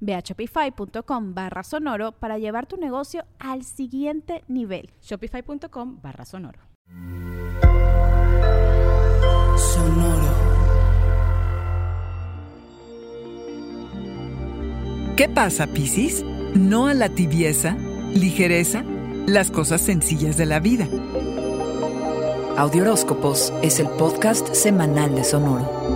Ve a shopify.com barra sonoro para llevar tu negocio al siguiente nivel. Shopify.com barra sonoro. Sonoro. ¿Qué pasa, Piscis? No a la tibieza, ligereza, las cosas sencillas de la vida. Audioróscopos es el podcast semanal de Sonoro.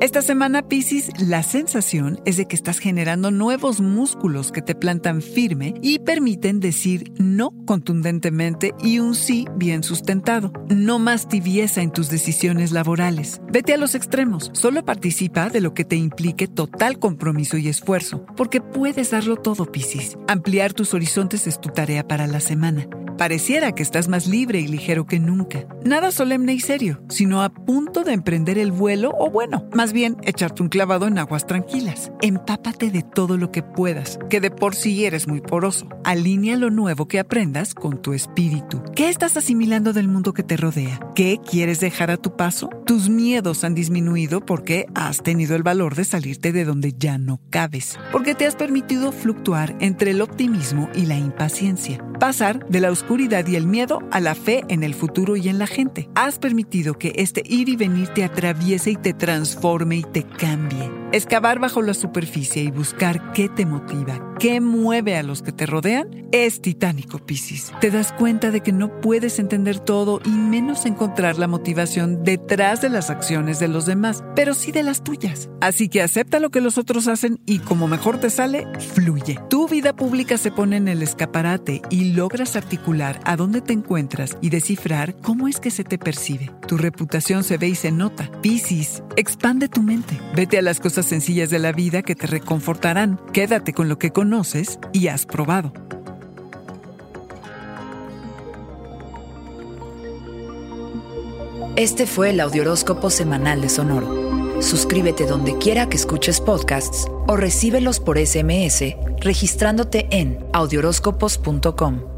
Esta semana, Pisces, la sensación es de que estás generando nuevos músculos que te plantan firme y permiten decir no contundentemente y un sí bien sustentado. No más tibieza en tus decisiones laborales. Vete a los extremos. Solo participa de lo que te implique total compromiso y esfuerzo, porque puedes darlo todo, Pisces. Ampliar tus horizontes es tu tarea para la semana. Pareciera que estás más libre y ligero que nunca. Nada solemne y serio, sino a punto de emprender el vuelo o bueno, más bien echarte un clavado en aguas tranquilas. Empápate de todo lo que puedas, que de por sí eres muy poroso. Alinea lo nuevo que aprendas con tu espíritu. ¿Qué estás asimilando del mundo que te rodea? ¿Qué quieres dejar a tu paso? Tus miedos han disminuido porque has tenido el valor de salirte de donde ya no cabes, porque te has permitido fluctuar entre el optimismo y la impaciencia, pasar de la y el miedo a la fe en el futuro y en la gente. Has permitido que este ir y venir te atraviese y te transforme y te cambie. Excavar bajo la superficie y buscar qué te motiva, qué mueve a los que te rodean, es titánico, Piscis. Te das cuenta de que no puedes entender todo y menos encontrar la motivación detrás de las acciones de los demás, pero sí de las tuyas. Así que acepta lo que los otros hacen y como mejor te sale, fluye. Tu vida pública se pone en el escaparate y logras articular a dónde te encuentras y descifrar cómo es que se te percibe. Tu reputación se ve y se nota. Piscis, expande tu mente. Vete a las cosas sencillas de la vida que te reconfortarán. Quédate con lo que conoces y has probado. Este fue el Audioróscopo Semanal de Sonoro. Suscríbete donde quiera que escuches podcasts o recíbelos por SMS registrándote en audioróscopos.com.